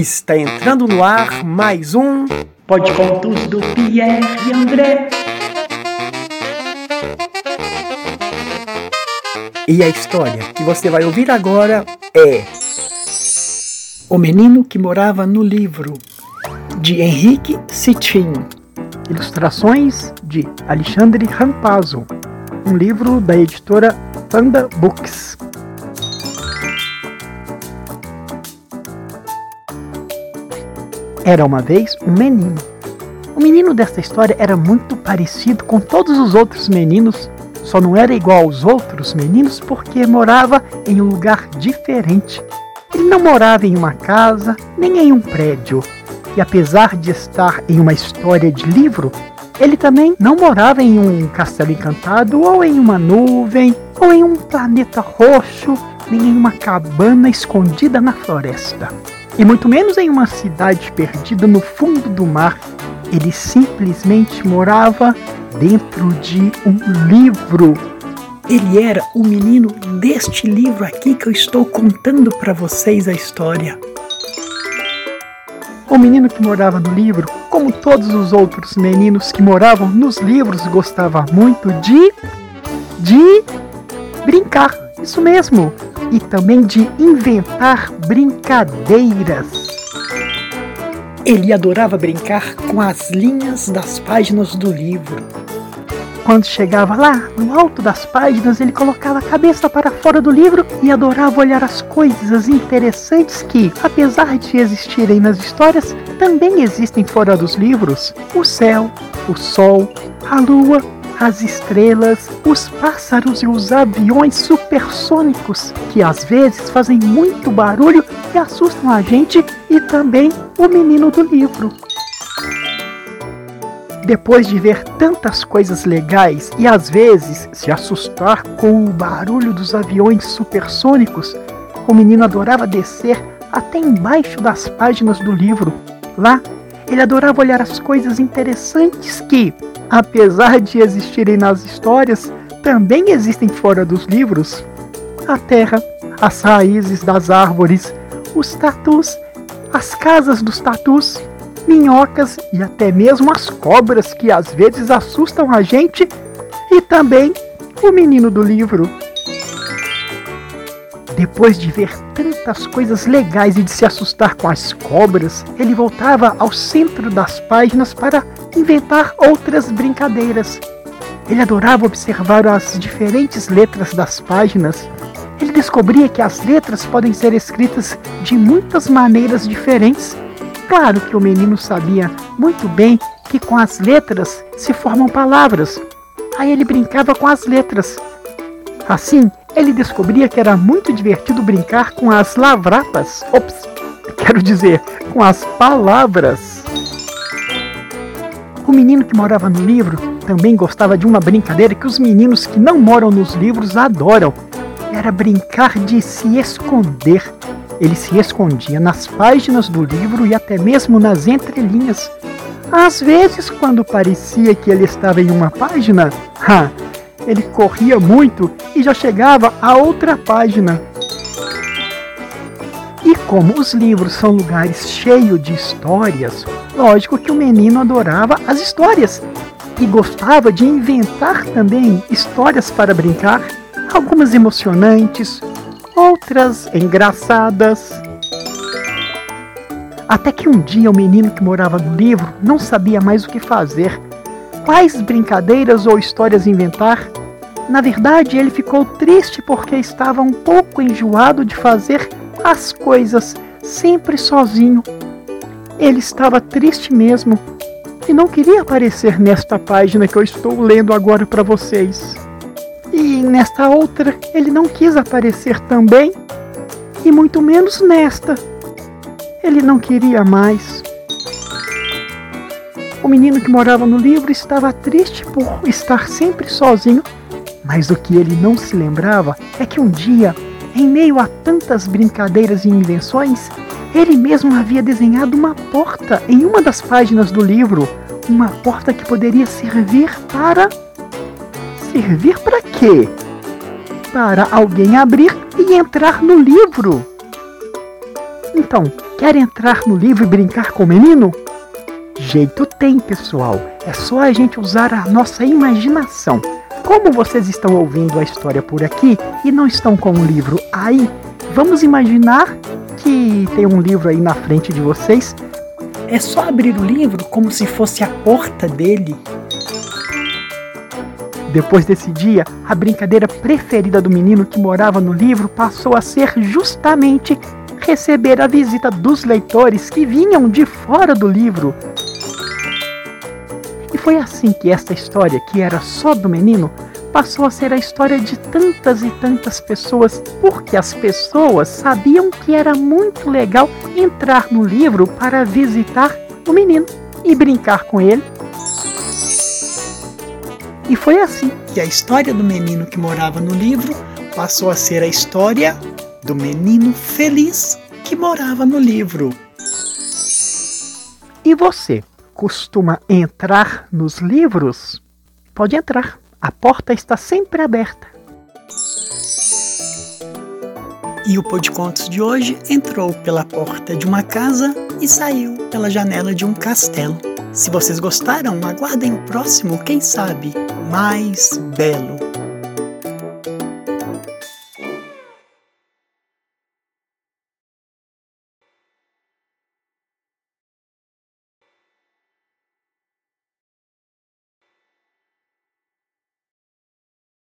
Está entrando no ar mais um Pode Contos do Pierre e André. E a história que você vai ouvir agora é O Menino que Morava no Livro, de Henrique Citin. Ilustrações de Alexandre Rampazzo. Um livro da editora Panda Books. Era uma vez um menino. O menino desta história era muito parecido com todos os outros meninos, só não era igual aos outros meninos porque morava em um lugar diferente. Ele não morava em uma casa nem em um prédio. E apesar de estar em uma história de livro, ele também não morava em um castelo encantado ou em uma nuvem ou em um planeta roxo, nem em uma cabana escondida na floresta e muito menos em uma cidade perdida no fundo do mar. Ele simplesmente morava dentro de um livro. Ele era o menino deste livro aqui que eu estou contando para vocês a história. O menino que morava no livro, como todos os outros meninos que moravam nos livros, gostava muito de. de. brincar. Isso mesmo, e também de inventar brincadeiras. Ele adorava brincar com as linhas das páginas do livro. Quando chegava lá, no alto das páginas, ele colocava a cabeça para fora do livro e adorava olhar as coisas interessantes que, apesar de existirem nas histórias, também existem fora dos livros: o céu, o sol, a lua, as estrelas, os pássaros e os aviões supersônicos, que às vezes fazem muito barulho e assustam a gente, e também o menino do livro. Depois de ver tantas coisas legais e às vezes se assustar com o barulho dos aviões supersônicos, o menino adorava descer até embaixo das páginas do livro. Lá, ele adorava olhar as coisas interessantes que, apesar de existirem nas histórias, também existem fora dos livros. A terra, as raízes das árvores, os tatus, as casas dos tatus, minhocas e até mesmo as cobras que às vezes assustam a gente, e também o menino do livro. Depois de ver tantas coisas legais e de se assustar com as cobras, ele voltava ao centro das páginas para inventar outras brincadeiras. Ele adorava observar as diferentes letras das páginas. Ele descobria que as letras podem ser escritas de muitas maneiras diferentes. Claro que o menino sabia muito bem que com as letras se formam palavras. Aí ele brincava com as letras. Assim, ele descobria que era muito divertido brincar com as lavrapas. Ops, quero dizer, com as palavras. O menino que morava no livro também gostava de uma brincadeira que os meninos que não moram nos livros adoram. Era brincar de se esconder. Ele se escondia nas páginas do livro e até mesmo nas entrelinhas. Às vezes, quando parecia que ele estava em uma página, ha, ele corria muito e já chegava a outra página. E como os livros são lugares cheios de histórias, lógico que o menino adorava as histórias e gostava de inventar também histórias para brincar, algumas emocionantes, outras engraçadas. Até que um dia o menino que morava no livro não sabia mais o que fazer, quais brincadeiras ou histórias inventar. Na verdade, ele ficou triste porque estava um pouco enjoado de fazer as coisas sempre sozinho. Ele estava triste mesmo e não queria aparecer nesta página que eu estou lendo agora para vocês. E nesta outra ele não quis aparecer também, e muito menos nesta. Ele não queria mais. O menino que morava no livro estava triste por estar sempre sozinho, mas o que ele não se lembrava é que um dia em meio a tantas brincadeiras e invenções, ele mesmo havia desenhado uma porta em uma das páginas do livro. Uma porta que poderia servir para. Servir para quê? para alguém abrir e entrar no livro. Então, quer entrar no livro e brincar com o menino? Jeito tem, pessoal. É só a gente usar a nossa imaginação. Como vocês estão ouvindo a história por aqui e não estão com o livro aí, vamos imaginar que tem um livro aí na frente de vocês. É só abrir o livro como se fosse a porta dele. Depois desse dia, a brincadeira preferida do menino que morava no livro passou a ser justamente receber a visita dos leitores que vinham de fora do livro. Foi assim que esta história, que era só do menino, passou a ser a história de tantas e tantas pessoas, porque as pessoas sabiam que era muito legal entrar no livro para visitar o menino e brincar com ele. E foi assim que a história do menino que morava no livro passou a ser a história do menino feliz que morava no livro. E você costuma entrar nos livros? Pode entrar, a porta está sempre aberta. E o Pô de Contos de hoje entrou pela porta de uma casa e saiu pela janela de um castelo. Se vocês gostaram, aguardem o próximo, quem sabe, mais belo.